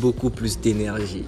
beaucoup plus d'énergie.